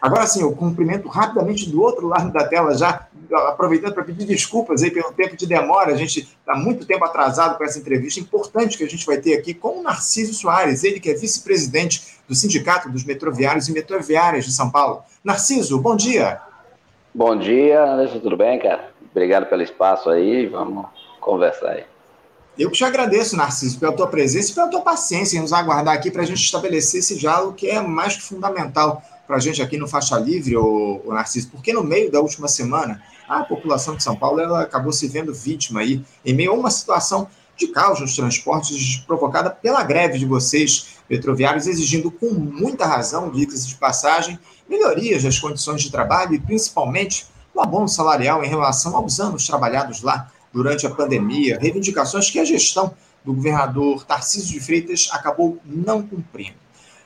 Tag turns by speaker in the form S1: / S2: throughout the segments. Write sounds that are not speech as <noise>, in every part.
S1: Agora sim, eu cumprimento rapidamente do outro lado da tela, já aproveitando para pedir desculpas aí pelo tempo de demora. A gente está muito tempo atrasado com essa entrevista importante que a gente vai ter aqui com o Narciso Soares, ele que é vice-presidente do Sindicato dos Metroviários e Metroviárias de São Paulo. Narciso, bom dia.
S2: Bom dia, Anderson, tudo bem, cara? Obrigado pelo espaço aí, vamos conversar aí.
S1: Eu que te agradeço, Narciso, pela tua presença e pela tua paciência em nos aguardar aqui para a gente estabelecer esse diálogo que é mais que fundamental para a gente aqui no Faixa Livre, o, Narciso, porque no meio da última semana a população de São Paulo ela acabou se vendo vítima aí, em meio a uma situação de caos nos transportes provocada pela greve de vocês, metroviários, exigindo com muita razão, dicas de passagem, melhorias das condições de trabalho e principalmente o abono salarial em relação aos anos trabalhados lá durante a pandemia, reivindicações que a gestão do governador Tarcísio de Freitas acabou não cumprindo.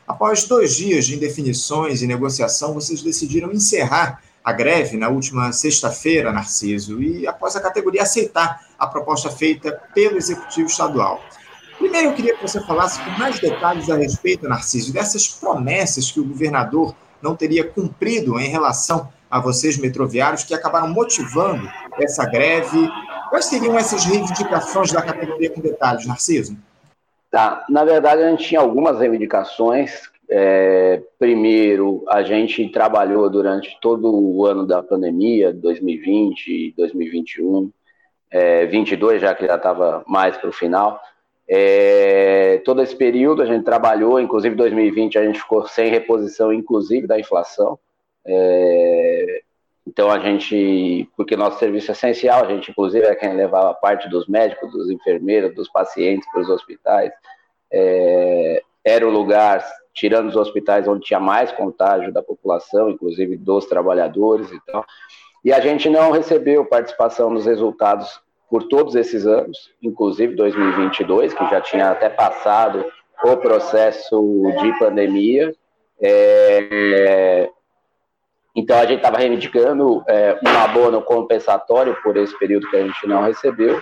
S1: Após dois dias de indefinições e negociação, vocês decidiram encerrar a greve na última sexta-feira, Narciso, e após a categoria aceitar a proposta feita pelo Executivo Estadual. Primeiro, eu queria que você falasse com mais detalhes a respeito, Narciso, dessas promessas que o governador não teria cumprido em relação a vocês, metroviários, que acabaram motivando essa greve. Quais seriam essas reivindicações da categoria com detalhes, Narciso?
S2: Tá. Na verdade, a gente tinha algumas reivindicações. É, primeiro, a gente trabalhou durante todo o ano da pandemia, 2020, 2021, é, 22, já que já estava mais para o final. É, todo esse período a gente trabalhou, inclusive 2020 a gente ficou sem reposição, inclusive da inflação. É, então a gente, porque nosso serviço é essencial, a gente inclusive é quem levava parte dos médicos, dos enfermeiros, dos pacientes para os hospitais. É, era o lugar, tirando os hospitais onde tinha mais contágio da população, inclusive dos trabalhadores e tal. E a gente não recebeu participação nos resultados por todos esses anos, inclusive 2022, que já tinha até passado o processo de pandemia. É, então, a gente estava reivindicando é, um abono compensatório por esse período que a gente não recebeu,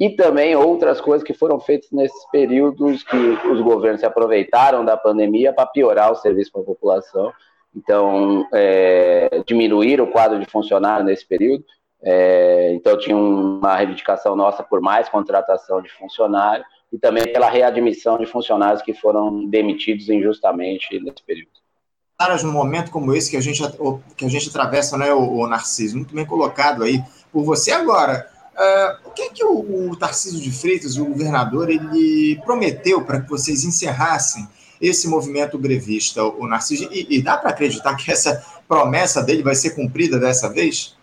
S2: e também outras coisas que foram feitas nesses períodos que os governos se aproveitaram da pandemia para piorar o serviço para a população. Então, é, diminuir o quadro de funcionário nesse período. É, então, tinha uma reivindicação nossa por mais contratação de funcionário e também pela readmissão de funcionários que foram demitidos injustamente nesse período
S1: caras num momento como esse que a gente, que a gente atravessa, né, o, o Narciso, muito bem colocado aí por você. Agora, uh, o que é que o, o Tarcísio de Freitas, o governador, ele prometeu para que vocês encerrassem esse movimento grevista, o Narciso? E, e dá para acreditar que essa promessa dele vai ser cumprida dessa vez?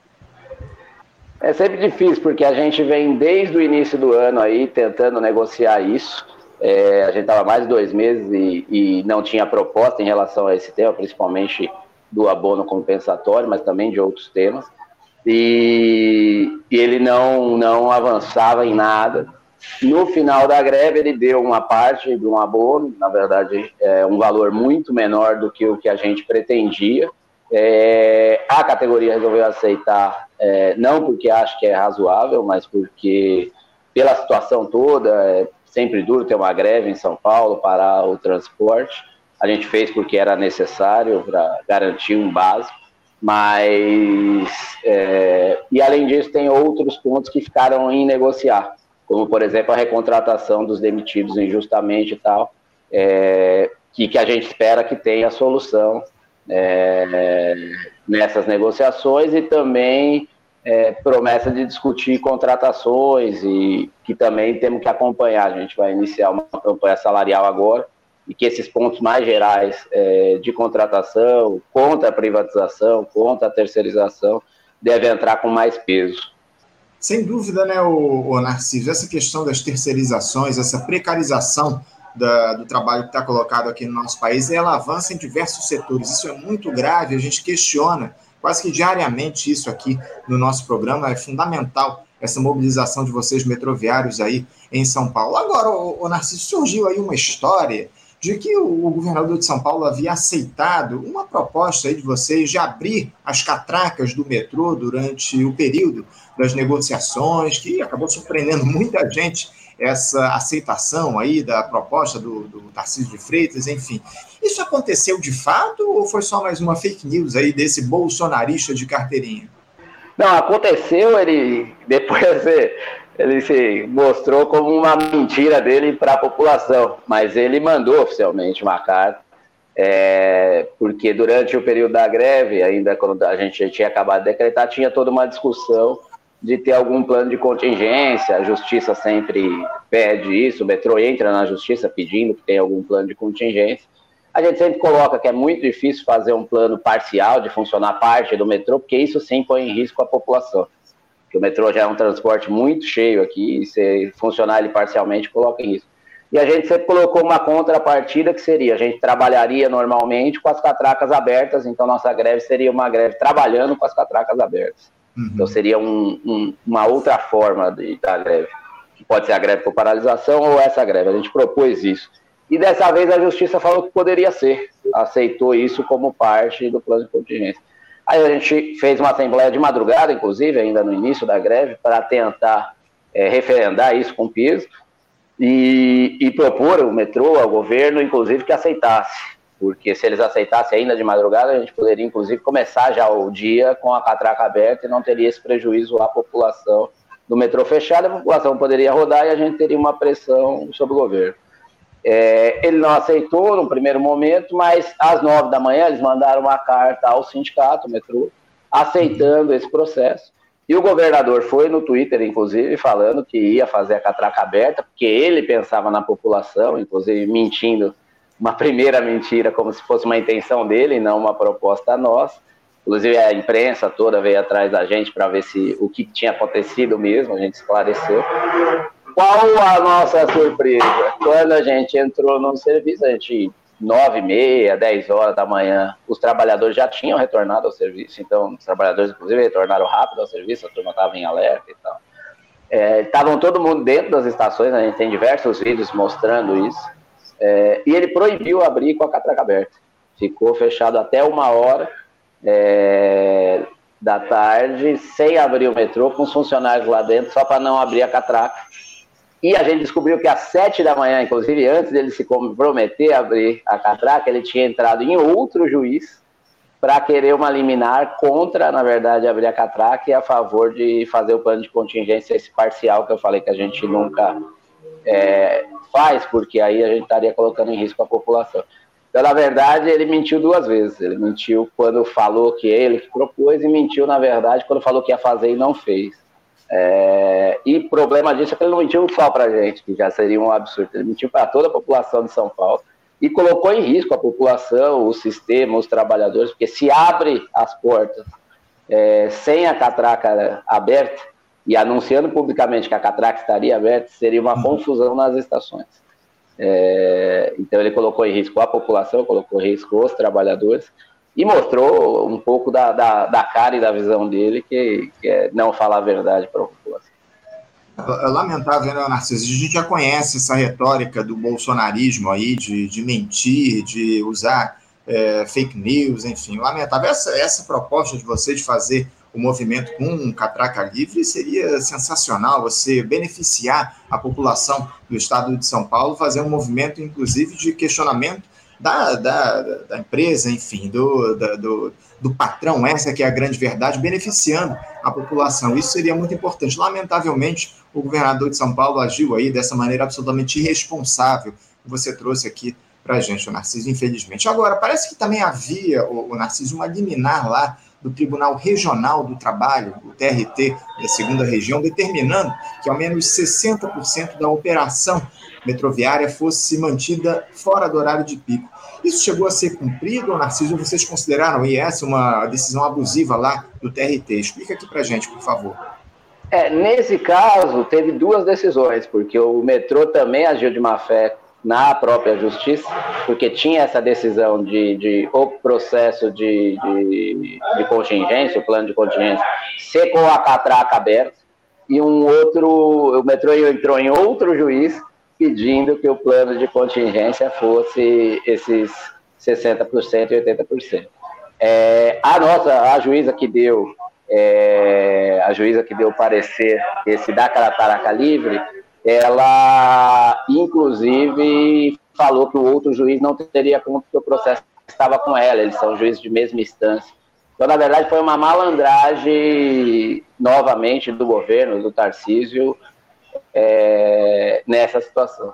S2: É sempre difícil, porque a gente vem desde o início do ano aí tentando negociar isso. É, a gente estava mais de dois meses e, e, não tinha proposta em relação a esse tema, principalmente do abono compensatório, mas também de outros temas. E, e ele não, não avançava em nada. No final da greve, ele deu uma parte de um abono, na verdade, é um valor muito menor do que o que a gente pretendia. É, a categoria resolveu aceitar, é, não porque acha que é razoável, mas porque, pela situação toda, é, sempre duro ter uma greve em São Paulo, parar o transporte. A gente fez porque era necessário para garantir um básico, mas é, e além disso tem outros pontos que ficaram em negociar, como por exemplo a recontratação dos demitidos injustamente e tal, é, que, que a gente espera que tenha solução é, nessas negociações e também é, promessa de discutir contratações e que também temos que acompanhar. A gente vai iniciar uma campanha salarial agora e que esses pontos mais gerais é, de contratação, contra a privatização, contra a terceirização, devem entrar com mais peso.
S1: Sem dúvida, né, o, o Narciso, essa questão das terceirizações, essa precarização da, do trabalho que está colocado aqui no nosso país, ela avança em diversos setores. Isso é muito grave, a gente questiona quase que diariamente isso aqui no nosso programa. É fundamental essa mobilização de vocês metroviários aí em São Paulo. Agora, o, Narciso, surgiu aí uma história de que o, governador de São Paulo havia aceitado uma proposta aí de vocês de abrir as catracas do metrô durante o período das negociações, que acabou surpreendendo <laughs> muita gente essa aceitação aí da proposta do, do Tarcísio de Freitas, enfim. Isso aconteceu de fato ou foi só mais uma fake news aí desse bolsonarista de carteirinha?
S2: Não, aconteceu, ele <laughs> depois ele se mostrou como uma mentira dele para a população, mas ele mandou oficialmente uma carta, é, porque durante o período da greve, ainda quando a gente tinha acabado de decretar, tinha toda uma discussão de ter algum plano de contingência, a justiça sempre pede isso, o metrô entra na justiça pedindo que tenha algum plano de contingência. A gente sempre coloca que é muito difícil fazer um plano parcial de funcionar parte do metrô, porque isso sim põe em risco a população que o metrô já é um transporte muito cheio aqui, e se funcionar ele parcialmente, coloca em risco. E a gente sempre colocou uma contrapartida que seria, a gente trabalharia normalmente com as catracas abertas, então nossa greve seria uma greve trabalhando com as catracas abertas. Uhum. Então seria um, um, uma outra forma de, da greve, que pode ser a greve por paralisação ou essa greve, a gente propôs isso. E dessa vez a justiça falou que poderia ser, aceitou isso como parte do plano de contingência. Aí a gente fez uma assembleia de madrugada, inclusive, ainda no início da greve, para tentar é, referendar isso com o piso e, e propor o metrô, ao governo, inclusive, que aceitasse. Porque se eles aceitassem ainda de madrugada, a gente poderia, inclusive, começar já o dia com a catraca aberta e não teria esse prejuízo à população do metrô fechado, a população poderia rodar e a gente teria uma pressão sobre o governo. É, ele não aceitou no primeiro momento, mas às nove da manhã eles mandaram uma carta ao sindicato, metrô, aceitando esse processo. E o governador foi no Twitter, inclusive, falando que ia fazer a catraca aberta, porque ele pensava na população, inclusive mentindo, uma primeira mentira, como se fosse uma intenção dele, não uma proposta nossa. Inclusive a imprensa toda veio atrás da gente para ver se o que tinha acontecido mesmo, a gente esclareceu. Qual a nossa surpresa? Quando a gente entrou no serviço, a gente, nove e meia, dez horas da manhã, os trabalhadores já tinham retornado ao serviço, então os trabalhadores, inclusive, retornaram rápido ao serviço, a turma estava em alerta e tal. Estavam é, todo mundo dentro das estações, a gente tem diversos vídeos mostrando isso, é, e ele proibiu abrir com a catraca aberta. Ficou fechado até uma hora é, da tarde, sem abrir o metrô, com os funcionários lá dentro, só para não abrir a catraca e a gente descobriu que às sete da manhã, inclusive antes dele se comprometer a abrir a catraca, ele tinha entrado em outro juiz para querer uma liminar contra, na verdade, abrir a catraca e a favor de fazer o plano de contingência esse parcial que eu falei que a gente nunca é, faz, porque aí a gente estaria colocando em risco a população. Então, na verdade, ele mentiu duas vezes. Ele mentiu quando falou que ele propôs e mentiu, na verdade, quando falou que ia fazer e não fez. É, e problema disso é que ele não mentiu só para a gente, que já seria um absurdo. Ele mentiu para toda a população de São Paulo e colocou em risco a população, o sistema, os trabalhadores, porque se abre as portas é, sem a catraca aberta e anunciando publicamente que a catraca estaria aberta, seria uma uhum. confusão nas estações. É, então ele colocou em risco a população, colocou em risco os trabalhadores e mostrou um pouco da, da, da, cara e da visão dele, que, que é não falar a verdade para a população.
S1: É lamentável, né, Narciso? A gente já conhece essa retórica do bolsonarismo aí, de, de mentir, de usar é, fake news, enfim, lamentável. Essa, essa proposta de você de fazer o movimento com um catraca livre seria sensacional, você beneficiar a população do estado de São Paulo, fazer um movimento, inclusive, de questionamento da, da, da empresa, enfim, do, da, do, do patrão, essa que é a grande verdade, beneficiando a população. Isso seria muito importante. Lamentavelmente, o governador de São Paulo agiu aí dessa maneira absolutamente irresponsável que você trouxe aqui para a gente, o Narciso, infelizmente. Agora, parece que também havia, o, o Narciso, uma liminar lá do Tribunal Regional do Trabalho, o TRT da segunda região, determinando que ao menos 60% da operação metroviária fosse mantida fora do horário de pico. Isso chegou a ser cumprido, Narciso? Vocês consideraram essa uma decisão abusiva lá do TRT? Explica aqui para gente, por favor.
S2: É, nesse caso, teve duas decisões, porque o metrô também agiu de má fé na própria justiça, porque tinha essa decisão de, de o processo de, de, de contingência, o plano de contingência, ser com a catraca aberta, e um outro, o metrô entrou em outro juiz pedindo que o plano de contingência fosse esses 60% e 80%. É, a nossa, a juíza que deu, é, a juíza que deu parecer esse da carataraca livre, ela, inclusive, falou que o outro juiz não teria conta que o processo estava com ela, eles são juízes de mesma instância. Então, na verdade, foi uma malandragem, novamente, do governo, do Tarcísio, é, nessa situação.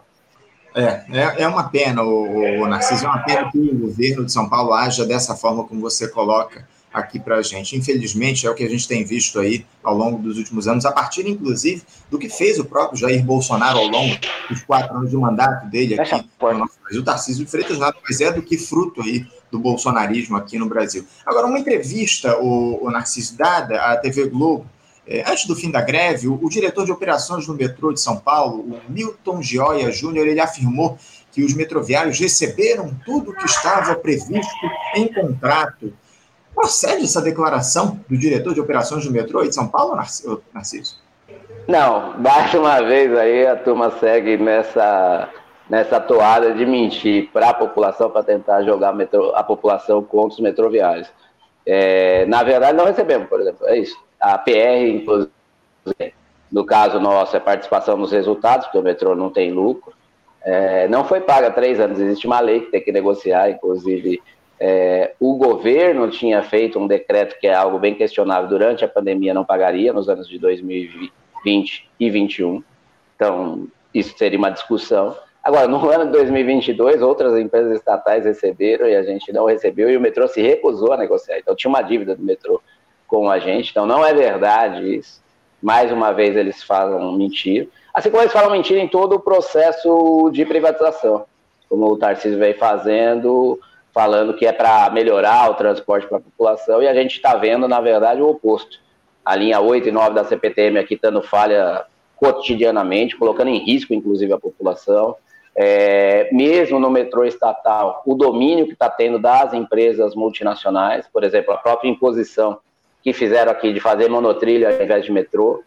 S1: É, é, é uma pena, o, o Narciso, é uma pena que o governo de São Paulo haja dessa forma como você coloca aqui para a gente. Infelizmente, é o que a gente tem visto aí ao longo dos últimos anos, a partir, inclusive, do que fez o próprio Jair Bolsonaro ao longo dos quatro anos de mandato dele aqui no nosso Brasil. O Tarcísio de Freitas nada mais é do que fruto aí do bolsonarismo aqui no Brasil. Agora, uma entrevista, o, o Narciso dada à TV Globo, é, antes do fim da greve, o, o, diretor de operações do metrô de São Paulo, o Milton Gioia Júnior, ele afirmou que os metroviários receberam tudo que estava previsto em contrato Procede essa declaração do diretor de operações do metrô de São Paulo, Narciso?
S2: Não, mais uma vez aí a turma segue nessa, nessa toada de mentir para a população, para tentar jogar a população contra os metroviários. É, na verdade, não recebemos, por exemplo, é isso. A PR, inclusive, no caso nosso, é participação nos resultados, porque o metrô não tem lucro. É, não foi paga há três anos, existe uma lei que tem que negociar, inclusive é, o governo tinha feito um decreto que é algo bem questionável durante a pandemia, não pagaria nos anos de 2020 e 2021. Então, isso seria uma discussão. Agora, no ano de 2022, outras empresas estatais receberam e a gente não recebeu, e o metrô se recusou a negociar. Então, tinha uma dívida do metrô com a gente. Então, não é verdade isso. Mais uma vez, eles falam mentira. Assim como eles falam mentira em todo o processo de privatização, como o Tarcísio vem fazendo falando que é para melhorar o transporte para a população, e a gente está vendo, na verdade, o oposto. A linha 8 e 9 da CPTM aqui estando falha cotidianamente, colocando em risco, inclusive, a população. É, mesmo no metrô estatal, o domínio que está tendo das empresas multinacionais, por exemplo, a própria imposição que fizeram aqui de fazer monotrilho ao invés de metrô,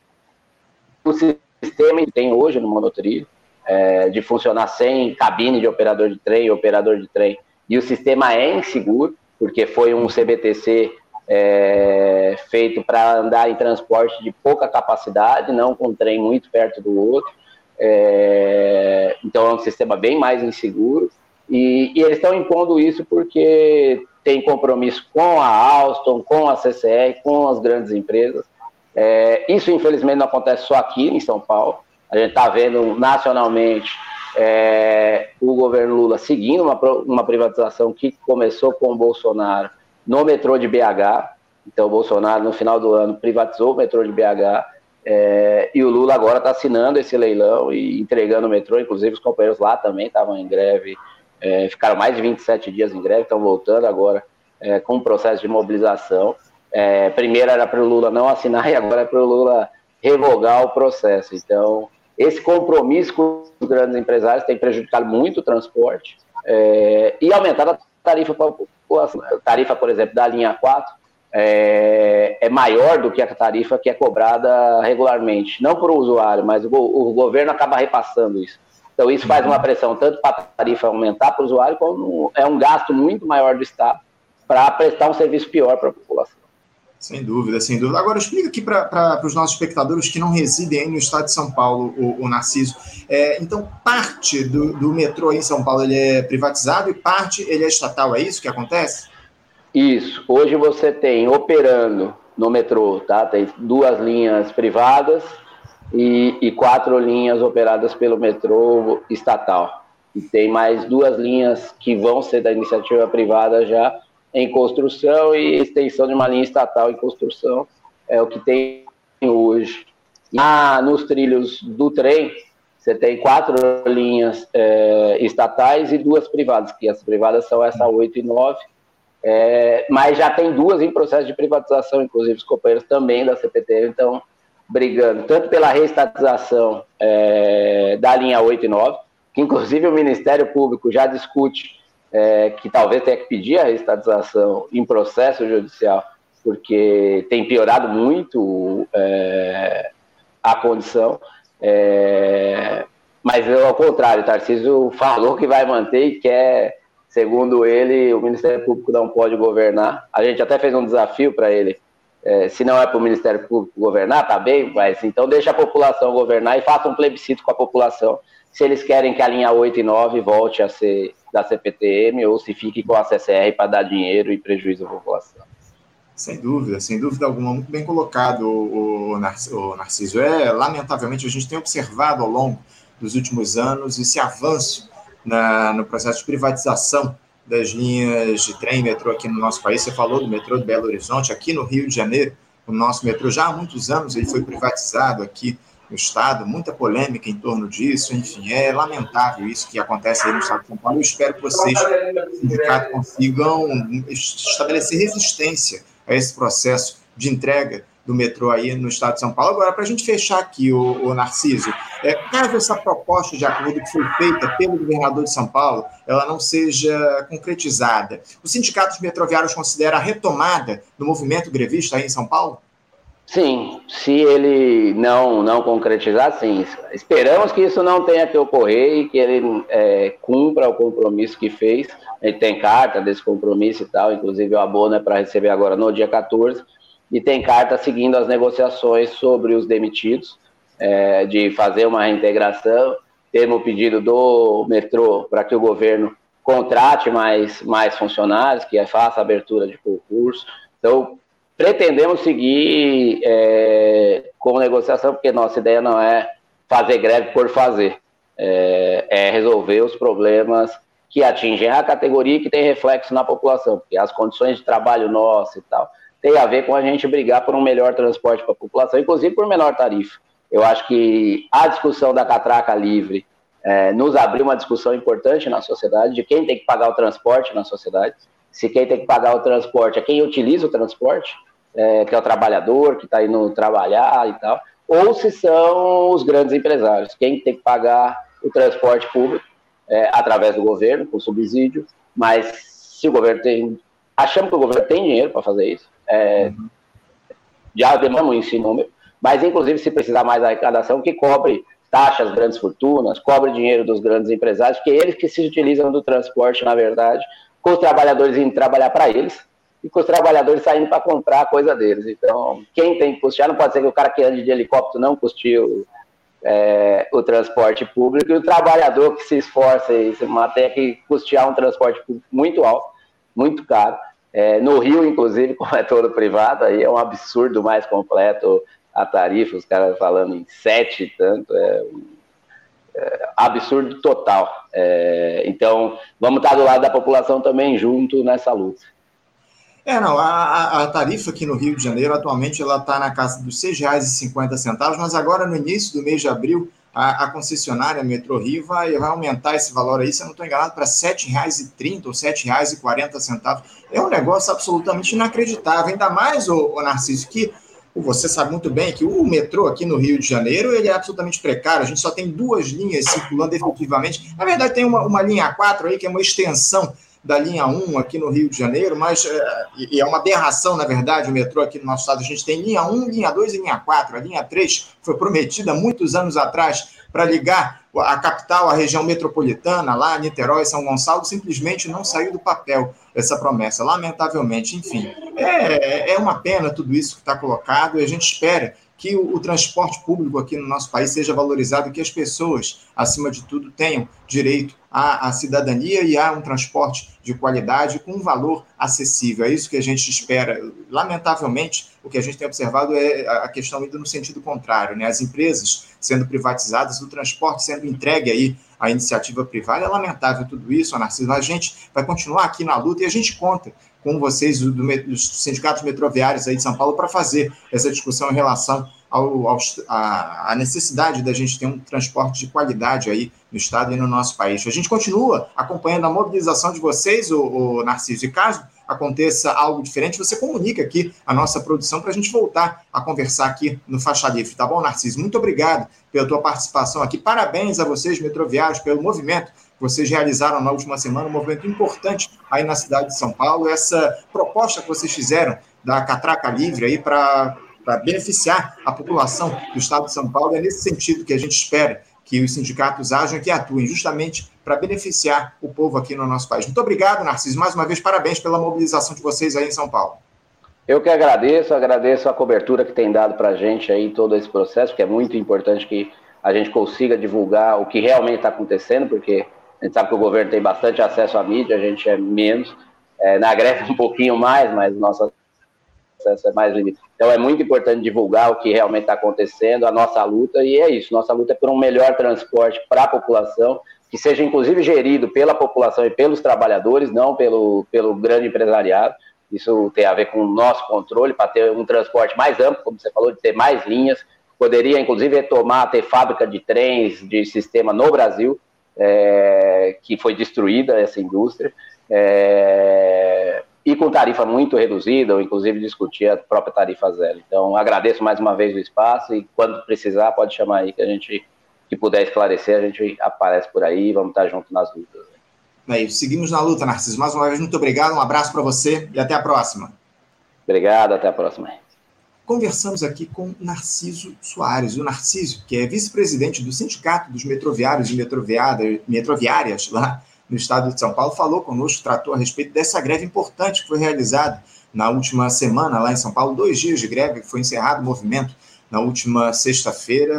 S2: o sistema que tem hoje no monotrilho, é, de funcionar sem cabine de operador de trem, operador de trem, e o sistema é inseguro, porque foi um CBTC é, feito para andar em transporte de pouca capacidade, não com um trem muito perto do outro. É, então é um sistema bem mais inseguro. E, e eles estão impondo isso porque tem compromisso com a Alstom, com a CCR, com as grandes empresas. É, isso, infelizmente, não acontece só aqui em São Paulo. A gente está vendo nacionalmente é, o governo Lula seguindo uma, uma privatização que começou com o Bolsonaro no metrô de BH. Então, o Bolsonaro, no final do ano, privatizou o metrô de BH. É, e o Lula agora está assinando esse leilão e entregando o metrô. Inclusive, os companheiros lá também estavam em greve, é, ficaram mais de 27 dias em greve, estão voltando agora é, com o processo de mobilização. É, primeiro era para o Lula não assinar <laughs> e agora é para o Lula revogar o processo. Então, esse compromisso com os grandes empresários tem prejudicado muito o transporte é, e aumentado a tarifa para a população. A tarifa, por exemplo, da linha 4 é, é, maior do que a tarifa que é cobrada regularmente, não por o usuário, mas o, o governo acaba repassando isso. Então, isso faz uma pressão tanto para a tarifa aumentar para o usuário, como é um gasto muito maior do Estado para prestar um serviço pior para a população.
S1: Sem dúvida, sem dúvida. Agora, explica aqui para os nossos espectadores que não residem no estado de São Paulo, o, o Narciso. É, então, parte do, do metrô em São Paulo ele é privatizado e parte ele é estatal, é isso que acontece?
S2: Isso. Hoje você tem operando no metrô, tá? Tem duas linhas privadas e, e quatro linhas operadas pelo metrô estatal. E tem mais duas linhas que vão ser da iniciativa privada já, em construção e extensão de uma linha estatal em construção, é o que tem hoje. Ah, nos trilhos do trem, você tem quatro linhas é, estatais e duas privadas, que as privadas são essa 8 e 9, é, mas já tem duas em processo de privatização, inclusive os companheiros também da CPT estão brigando, tanto pela reestatização é, da linha 8 e 9, que inclusive o Ministério Público já discute é, que talvez tenha que pedir a estatização em processo judicial, porque tem piorado muito é, a condição. É, mas ao contrário, Tarcísio falou que vai manter e quer, segundo ele, o Ministério Público não pode governar. A gente até fez um desafio para ele É, se não é para o Ministério Público governar, tá bem, mas então deixa a população governar e faça um plebiscito com a população. Se eles querem que a linha 8 e 9 volte a ser da CPTM ou se fique com a CCR para dar dinheiro e prejuízo à população.
S1: Sem dúvida, sem dúvida alguma, muito bem colocado, o, Narciso. É, lamentavelmente, a gente tem observado ao longo dos últimos anos esse avanço na, no processo de privatização das linhas de trem metrô aqui no nosso país. Você falou do metrô de Belo Horizonte, aqui no Rio de Janeiro, o nosso metrô já há muitos anos ele foi privatizado aqui no Estado, muita polêmica em torno disso, enfim, é lamentável isso que acontece aí no Estado de São Paulo. Eu espero que vocês, sindicato, consigam estabelecer resistência a esse processo de entrega do metrô aí no estado de São Paulo. Agora, para a gente fechar aqui, o, o Narciso, é, caso essa proposta de acordo que foi feita pelo governador de São Paulo, ela não seja concretizada, os sindicatos metroviários consideram a retomada do movimento grevista aí em São Paulo?
S2: Sim, se ele não, não concretizar, sim. Esperamos que isso não tenha que ocorrer e que ele é, cumpra o compromisso que fez. Ele tem carta desse compromisso e tal, inclusive o abono é para receber agora no dia 14 e tem carta seguindo as negociações sobre os demitidos, é, de fazer uma reintegração, temos o pedido do metrô para que o governo contrate mais, mais funcionários, que faça abertura de concurso. Então, pretendemos seguir é, com negociação, porque nossa ideia não é fazer greve por fazer, é, é resolver os problemas que atingem a categoria e que tem reflexo na população, porque as condições de trabalho nossas e tal tem a ver com a gente brigar por um melhor transporte para a população, inclusive por menor tarifa. Eu acho que a discussão da catraca livre é, nos abriu uma discussão importante na sociedade de quem tem que pagar o transporte na sociedade. Se quem tem que pagar o transporte é quem utiliza o transporte, é, que é o trabalhador que está indo trabalhar e tal, ou se são os grandes empresários, quem tem que pagar o transporte público é, através do governo, com subsídio, mas se o governo tem. Achamos que o governo tem dinheiro para fazer isso, é, já demandam esse número, mas inclusive se precisar mais arrecadação, que cobre taxas, grandes fortunas, cobre dinheiro dos grandes empresários, porque eles que se utilizam do transporte, na verdade, com os trabalhadores indo trabalhar para eles e com os trabalhadores saindo para comprar a coisa deles. Então, quem tem que custear, não pode ser que o cara que ande de helicóptero não custe o, é, o transporte público e o trabalhador que se esforça e se tem que custear um transporte público muito alto, muito caro. É, no Rio, inclusive, <laughs> como é todo privado, aí é um absurdo mais completo a tarifa, os caras falando em sete e tanto, é, é absurdo total. É, então, vamos estar do lado da população também junto nessa luta.
S1: É, não, a, a, tarifa aqui no Rio de Janeiro, atualmente, ela está na casa dos R$ 6,50, mas agora, no início do mês de abril, a, a concessionária Metro Rio vai, vai aumentar esse valor aí, se eu não estou enganado, para R$ 7,30 ou R$ 7,40. É um negócio absolutamente inacreditável, ainda mais, o Narciso, que você sabe muito bem que o metrô aqui no Rio de Janeiro ele é absolutamente precário. A gente só tem duas linhas circulando efetivamente. Na verdade, tem uma, uma linha 4 aí, que é uma extensão da linha 1 aqui no Rio de Janeiro, mas é, e é uma aberração, na verdade, o metrô aqui no nosso estado. A gente tem linha 1, linha 2 e linha 4. A linha 3 foi prometida muitos anos atrás para ligar a capital, a região metropolitana, lá, Niterói, São Gonçalo, simplesmente não saiu do papel essa promessa, lamentavelmente. Enfim, é, é uma pena tudo isso que está colocado e a gente espera que o, o, transporte público aqui no nosso país seja valorizado, que as pessoas, acima de tudo, tenham direito à, à cidadania e a um transporte de qualidade com um valor acessível. É isso que a gente espera. Lamentavelmente, o que a gente tem observado é a questão indo no sentido contrário, né? As empresas sendo privatizadas, o transporte sendo entregue aí à iniciativa privada. É lamentável tudo isso, Narciso. A gente vai continuar aqui na luta e a gente conta com vocês, do, dos sindicatos metroviários aí de São Paulo, para fazer essa discussão em relação ao, ao, a, a, necessidade da gente ter um transporte de qualidade aí no estado e no nosso país. A gente continua acompanhando a mobilização de vocês, o, o Narciso, e caso aconteça algo diferente, você comunica aqui a nossa produção para a gente voltar a conversar aqui no Faixa Livre, tá bom, Narciso? Muito obrigado pela tua participação aqui. Parabéns a vocês, metroviários, pelo movimento vocês realizaram na última semana, um movimento importante aí na cidade de São Paulo. Essa proposta que vocês fizeram da catraca livre aí para beneficiar a população do estado de São Paulo, é nesse sentido que a gente espera que os sindicatos ajam e que atuem justamente para beneficiar o povo aqui no nosso país. Muito obrigado, Narciso. Mais uma vez, parabéns pela mobilização de vocês aí em São Paulo.
S2: Eu que agradeço, agradeço a cobertura que tem dado para a gente aí todo esse processo, que é muito importante que a gente consiga divulgar o que realmente está acontecendo, porque a gente sabe que o governo tem bastante acesso à mídia, a gente é menos, é, na greve um pouquinho mais, mas nosso acesso é mais limitado. Então é muito importante divulgar o que realmente está acontecendo, a nossa luta, e é isso, nossa luta é por um melhor transporte para a população, que seja inclusive gerido pela população e pelos trabalhadores, não pelo, pelo grande empresariado. Isso tem a ver com o nosso controle, para ter um transporte mais amplo, como você falou, de ter mais linhas, poderia inclusive retomar, ter fábrica de trens, de sistema no Brasil, é, que foi destruída essa indústria, é, e com tarifa muito reduzida, ou inclusive discutir a própria tarifa zero. Então, agradeço mais uma vez o espaço e quando precisar, pode chamar aí que a gente, que puder esclarecer, a gente aparece por aí, vamos estar junto nas lutas.
S1: É isso, seguimos na luta, Narciso. Mais uma vez, muito obrigado, um abraço para você e até a próxima.
S2: Obrigado, até a próxima
S1: conversamos aqui com Narciso Soares. O Narciso, que é vice-presidente do Sindicato dos Metroviários e Metroviárias lá no estado de São Paulo, falou conosco, tratou a respeito dessa greve importante que foi realizada na última semana lá em São Paulo, dois dias de greve, que foi encerrado o movimento na última sexta-feira.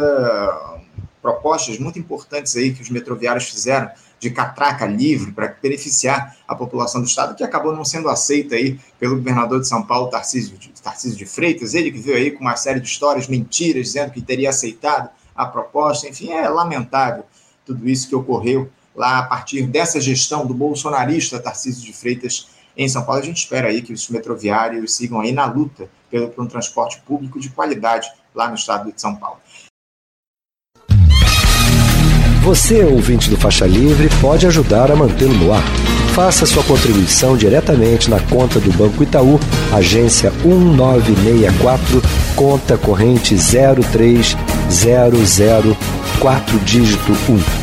S1: Propostas muito importantes aí que os metroviários fizeram de catraca livre para beneficiar a população do estado, que acabou não sendo aceita aí pelo governador de São Paulo, Tarcísio de, Tarcísio de Freitas, ele que veio aí com uma série de histórias, mentiras, dizendo que teria aceitado a proposta, enfim, é lamentável tudo isso que ocorreu lá a partir dessa gestão do bolsonarista Tarcísio de Freitas em São Paulo. A gente espera aí que os metroviários sigam aí na luta pelo, por um transporte público de qualidade lá no estado de São Paulo.
S3: Você, ouvinte do Faixa Livre, pode ajudar a mantê-lo no ar. Faça sua contribuição diretamente na conta do Banco Itaú, agência 1964, conta corrente 03004 dígito 1.